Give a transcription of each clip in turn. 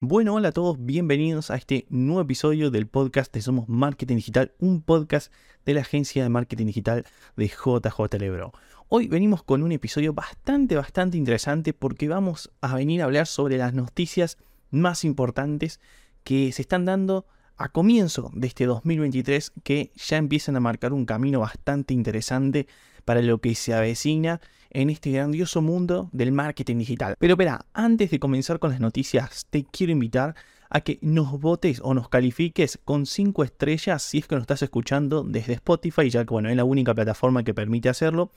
Bueno, hola a todos, bienvenidos a este nuevo episodio del podcast de Somos Marketing Digital, un podcast de la agencia de marketing digital de JJ Lebro. Hoy venimos con un episodio bastante, bastante interesante porque vamos a venir a hablar sobre las noticias más importantes que se están dando a comienzo de este 2023 que ya empiezan a marcar un camino bastante interesante para lo que se avecina en este grandioso mundo del marketing digital. Pero espera, antes de comenzar con las noticias, te quiero invitar a que nos votes o nos califiques con 5 estrellas si es que nos estás escuchando desde Spotify, ya que bueno, es la única plataforma que permite hacerlo,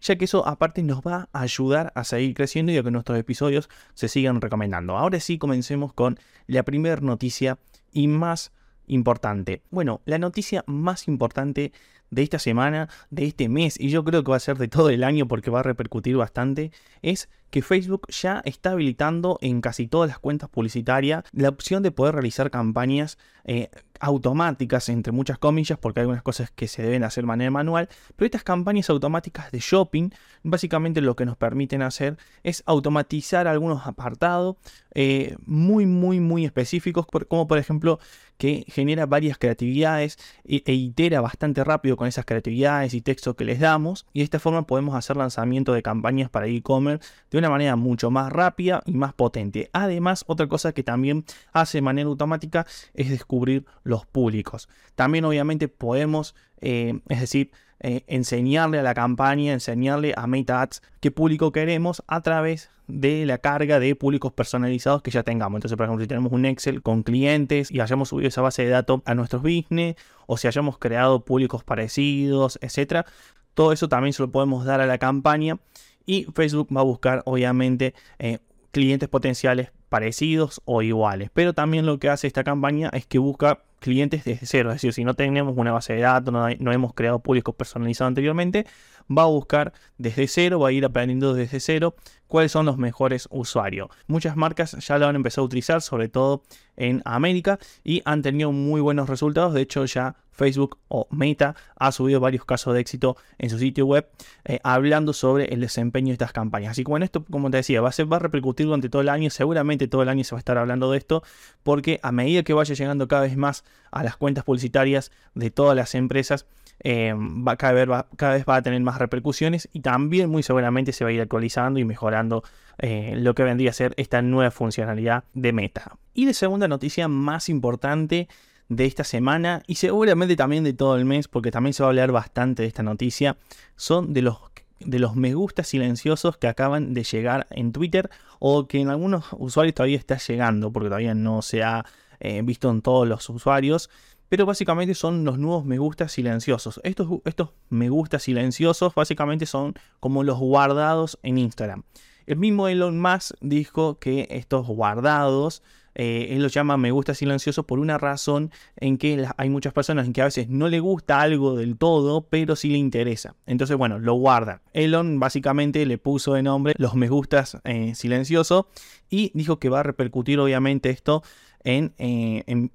ya que eso aparte nos va a ayudar a seguir creciendo y a que nuestros episodios se sigan recomendando. Ahora sí, comencemos con la primera noticia y más importante. Bueno, la noticia más importante de esta semana, de este mes, y yo creo que va a ser de todo el año porque va a repercutir bastante, es que Facebook ya está habilitando en casi todas las cuentas publicitarias la opción de poder realizar campañas eh, automáticas, entre muchas comillas, porque hay algunas cosas que se deben hacer de manera manual, pero estas campañas automáticas de shopping, básicamente lo que nos permiten hacer es automatizar algunos apartados eh, muy, muy, muy específicos, como por ejemplo que genera varias creatividades e, e itera bastante rápido con esas creatividades y textos que les damos, y de esta forma podemos hacer lanzamiento de campañas para e-commerce de una manera mucho más rápida y más potente. Además, otra cosa que también hace de manera automática es descubrir los públicos. También obviamente podemos, eh, es decir, eh, enseñarle a la campaña, enseñarle a Meta Ads qué público queremos a través de la carga de públicos personalizados que ya tengamos. Entonces, por ejemplo, si tenemos un Excel con clientes y hayamos subido esa base de datos a nuestros business o si hayamos creado públicos parecidos, etcétera, todo eso también se lo podemos dar a la campaña y Facebook va a buscar obviamente eh, clientes potenciales parecidos o iguales. Pero también lo que hace esta campaña es que busca clientes desde cero. Es decir, si no tenemos una base de datos, no, hemos creado públicos personalizados anteriormente, va a buscar desde cero, va a ir aprendiendo desde cero cuáles son los mejores usuarios. Muchas marcas ya lo han empezado a utilizar, sobre todo en América, y han tenido muy buenos resultados. De hecho, ya Facebook o Meta ha subido varios casos de éxito en su sitio web eh, hablando sobre el desempeño de estas campañas. Así que bueno, esto, como te decía, va a, ser, va a repercutir durante todo el año. Seguramente todo el año se va a estar hablando de esto, porque a medida que vaya llegando cada vez más a las cuentas publicitarias de todas las empresas, eh, va, cada, vez va, cada, vez va, a tener más repercusiones y también muy seguramente se va a ir actualizando y mejorando eh, lo que vendría a ser esta nueva funcionalidad de Meta. Y la segunda noticia más importante de esta semana y seguramente también de todo el mes, porque también se va a hablar bastante de esta noticia, son de los de los me gusta silenciosos que acaban de llegar en Twitter o que en algunos usuarios todavía está llegando porque todavía no se ha eh, visto en todos los usuarios pero básicamente son los nuevos me gusta silenciosos. Estos, estos me gusta silenciosos básicamente son como los guardados en Instagram. El mismo Elon Musk dijo que estos guardados, eh, él los llama me gusta silencioso por una razón en que hay muchas personas en que a veces no le gusta algo del todo, pero sí le interesa. Entonces, bueno, lo guarda. Elon básicamente le puso de nombre los me gustas eh, silenciosos y dijo que va a repercutir obviamente esto eh,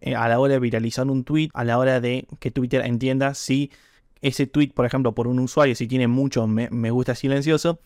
eh, a la hora de viralizar un tweet, a la hora de que Twitter entienda si ese tweet, por ejemplo, por un usuario, si tiene mucho me, gusta silencioso,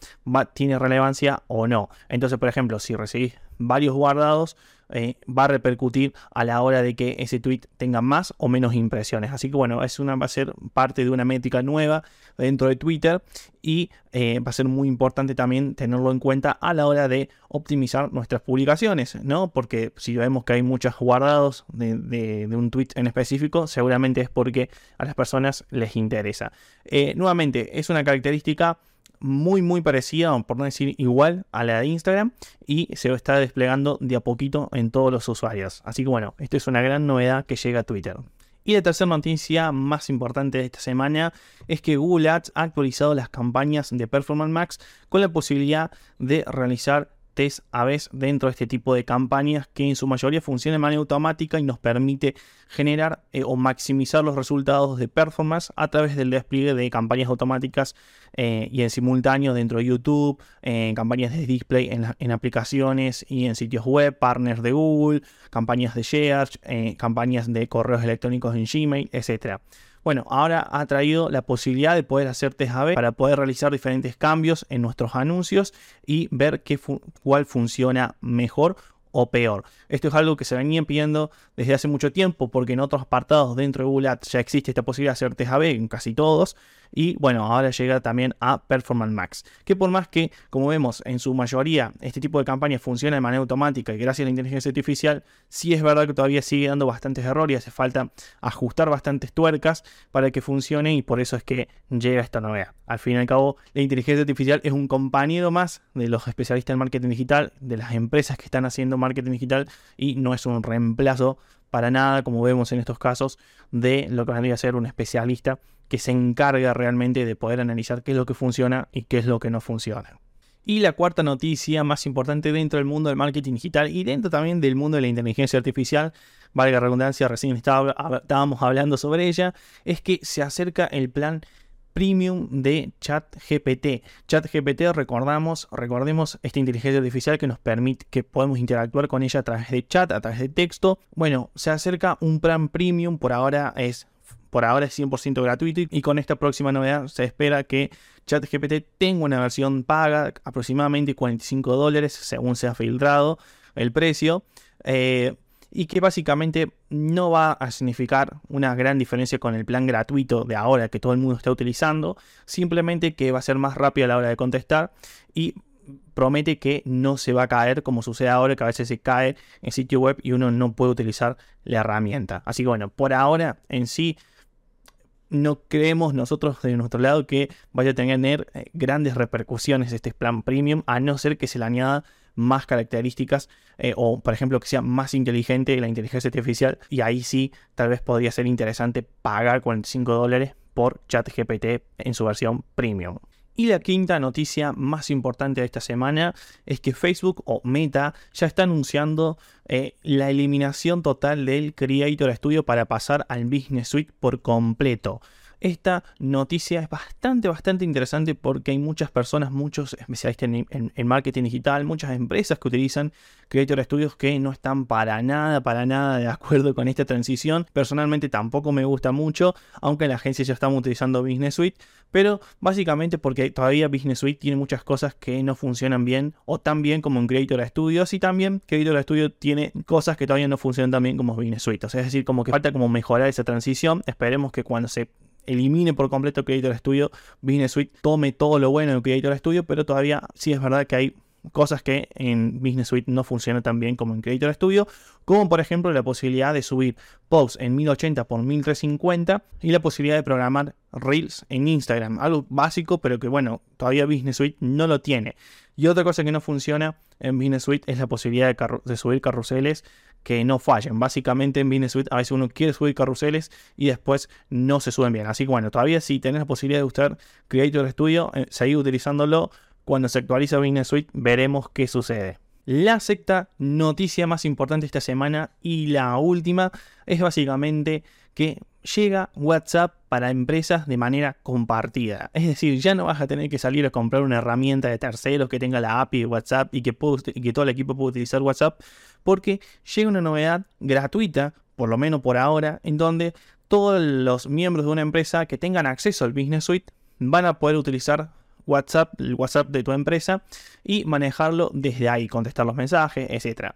tiene relevancia o no. Entonces, por ejemplo, si recibís varios guardados, eh, va a repercutir a la hora de que ese tweet tenga más o menos impresiones. Así que bueno, es una, va a ser parte de una métrica nueva dentro de Twitter y eh, va a ser muy importante también tenerlo en cuenta a la hora de optimizar nuestras publicaciones, ¿no? Porque si vemos que hay muchos guardados de, un tweet en específico, seguramente es porque a las personas les interesa. Eh, nuevamente, es una característica muy muy parecida, por no decir igual, a la de Instagram y se está desplegando de a poquito en todos los usuarios. Así que bueno, esto es una gran novedad que llega a Twitter. Y la tercera noticia más importante de esta semana es que Google Ads ha actualizado las campañas de Performance Max con la posibilidad de realizar test veces dentro de este tipo de campañas que en su mayoría funcionan de manera automática y nos permite generar eh, o maximizar los resultados de performance a través del despliegue de campañas automáticas eh, y en simultáneo dentro de YouTube, campañas de display en, aplicaciones y en sitios web, partners de Google, campañas de shares, eh, campañas de correos electrónicos en Gmail, etc. Bueno, ahora ha traído la posibilidad de poder hacer test A-B para poder realizar diferentes cambios en nuestros anuncios y ver qué cuál funciona mejor o peor. Esto es algo que se venía pidiendo desde hace mucho tiempo porque en otros apartados dentro de Google Ads ya existe esta posibilidad de hacer TJB en casi todos. Y bueno, ahora llega también a Performance Max. Que por más que, como vemos, en su mayoría este tipo de campañas funciona de manera automática y gracias a la inteligencia artificial, sí es verdad que todavía sigue dando bastantes errores y hace falta ajustar bastantes tuercas para que funcione y por eso es que llega esta novedad. Al fin y al cabo, la inteligencia artificial es un compañero más de los especialistas en marketing digital, de las empresas que están haciendo marketing digital y no es un reemplazo para nada, como vemos en estos casos, de lo que vendría a ser un especialista que se encarga realmente de poder analizar qué es lo que funciona y qué es lo que no funciona. Y la cuarta noticia más importante dentro del mundo del marketing digital y dentro también del mundo de la inteligencia artificial, valga redundancia, recién estábamos hablando sobre ella, es que se acerca el plan premium de ChatGPT. ChatGPT, recordamos, recordemos esta inteligencia artificial que nos permite que podemos interactuar con ella a través de chat, a través de texto. Bueno, se acerca un plan premium, por ahora es por ahora es 100% gratuito y con esta próxima novedad se espera que ChatGPT tenga una versión paga, aproximadamente 45 dólares según se ha filtrado el precio. Eh, y que básicamente no va a significar una gran diferencia con el plan gratuito de ahora que todo el mundo está utilizando, simplemente que va a ser más rápido a la hora de contestar y promete que no se va a caer como sucede ahora que a veces se cae en sitio web y uno no puede utilizar la herramienta. Así que bueno, por ahora en sí no creemos nosotros de nuestro lado que vaya a tener eh, grandes repercusiones este plan premium, a no ser que se le añada más características eh, o, por ejemplo, que sea más inteligente la inteligencia artificial. Y ahí sí, tal vez podría ser interesante pagar 45 dólares por ChatGPT en su versión premium. Y la quinta noticia más importante de esta semana es que Facebook o Meta ya está anunciando eh, la eliminación total del Creator Studio para pasar al Business Suite por completo. Esta noticia es bastante, bastante interesante porque hay muchas personas, muchos especialistas en, marketing digital, muchas empresas que utilizan Creator Studios que no están para nada, para nada de acuerdo con esta transición. Personalmente tampoco me gusta mucho, aunque en la agencia ya estamos utilizando Business Suite, pero básicamente porque todavía Business Suite tiene muchas cosas que no funcionan bien o tan bien como en Creator Studios y también Creator Studio tiene cosas que todavía no funcionan tan bien como Business Suite. O sea, es decir, como que falta como mejorar esa transición. Esperemos que cuando se elimine por completo Creator Studio, Business Suite tome todo lo bueno de Creator Studio, pero todavía sí es verdad que hay cosas que en Business Suite no funcionan tan bien como en Creator Studio, como por ejemplo la posibilidad de subir posts en 1080 x 1350 y la posibilidad de programar Reels en Instagram, algo básico, pero que bueno, todavía Business Suite no lo tiene. Y otra cosa que no funciona en Business Suite es la posibilidad de, de subir carruseles que no fallen. Básicamente en Business Suite a veces uno quiere subir carruseles y después no se suben bien. Así que bueno, todavía si tenés la posibilidad de usar Creator Studio, eh, seguir utilizándolo. Cuando se actualiza Business Suite veremos qué sucede. La sexta noticia más importante esta semana y la última es básicamente que llega WhatsApp para empresas de manera compartida. Es decir, ya no vas a tener que salir a comprar una herramienta de terceros que tenga la API de WhatsApp y que, todo el equipo pueda utilizar WhatsApp, porque llega una novedad gratuita, por lo menos por ahora, en donde todos los miembros de una empresa que tengan acceso al Business Suite van a poder utilizar WhatsApp, el WhatsApp de tu empresa y manejarlo desde ahí, contestar los mensajes, etc.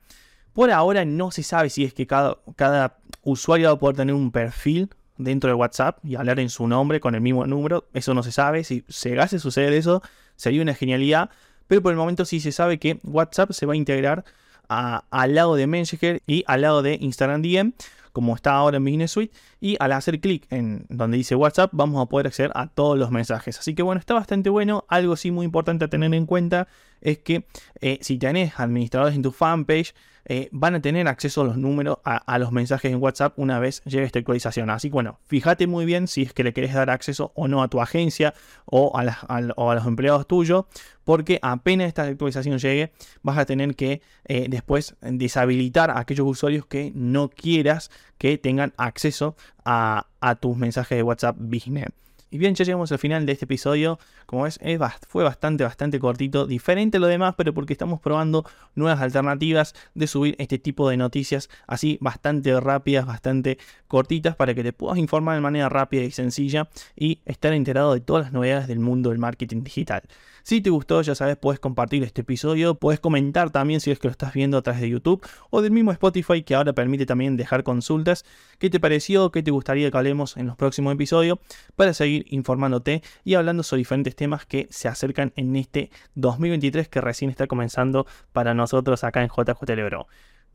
Por ahora no se sabe si es que cada usuario va a poder tener un perfil dentro de WhatsApp y hablar en su nombre con el mismo número. Eso no se sabe. Si llegase a suceder eso, sería una genialidad. Pero por el momento sí se sabe que WhatsApp se va a integrar al lado de Messenger y al lado de Instagram DM, como está ahora en Business Suite. Y al hacer clic en donde dice WhatsApp, vamos a poder acceder a todos los mensajes. Así que bueno, está bastante bueno. Algo sí muy importante a tener en cuenta es que eh, si tenés administradores en tu fanpage, eh, van a tener acceso a los números, a, los mensajes en WhatsApp una vez llegue esta actualización. Así que bueno, fíjate muy bien si es que le querés dar acceso o no a tu agencia o a, los empleados tuyos, porque apenas esta actualización llegue, vas a tener que eh, después deshabilitar a aquellos usuarios que no quieras que tengan acceso a, tus mensajes de WhatsApp Business. Y bien, ya llegamos al final de este episodio. Como ves, fue bastante, bastante cortito, diferente a lo demás, pero porque estamos probando nuevas alternativas de subir este tipo de noticias así bastante rápidas, bastante cortitas, para que te puedas informar de manera rápida y sencilla y estar enterado de todas las novedades del mundo del marketing digital. Si te gustó, ya sabes, puedes compartir este episodio, puedes comentar también si es que lo estás viendo a través de YouTube o del mismo Spotify que ahora permite también dejar consultas. ¿Qué te pareció? ¿Qué te gustaría que hablemos en los próximos episodios? Para seguir informándote y hablando sobre diferentes temas que se acercan en este 2023 que recién está comenzando para nosotros acá en JJ Telebro.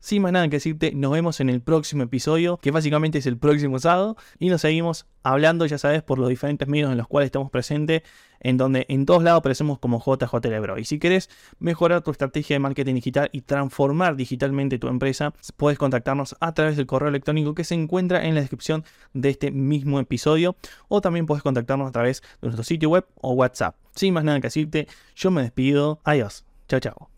Sin más nada que decirte, nos vemos en el próximo episodio, que básicamente es el próximo sábado, y nos seguimos hablando, ya sabes, por los diferentes medios en los cuales estamos presentes, en donde en todos lados aparecemos como JJ Lebro. Y si quieres mejorar tu estrategia de marketing digital y transformar digitalmente tu empresa, puedes contactarnos a través del correo electrónico que se encuentra en la descripción de este mismo episodio, o también puedes contactarnos a través de nuestro sitio web o WhatsApp. Sin más nada que decirte, yo me despido. Adiós. Chao, chao.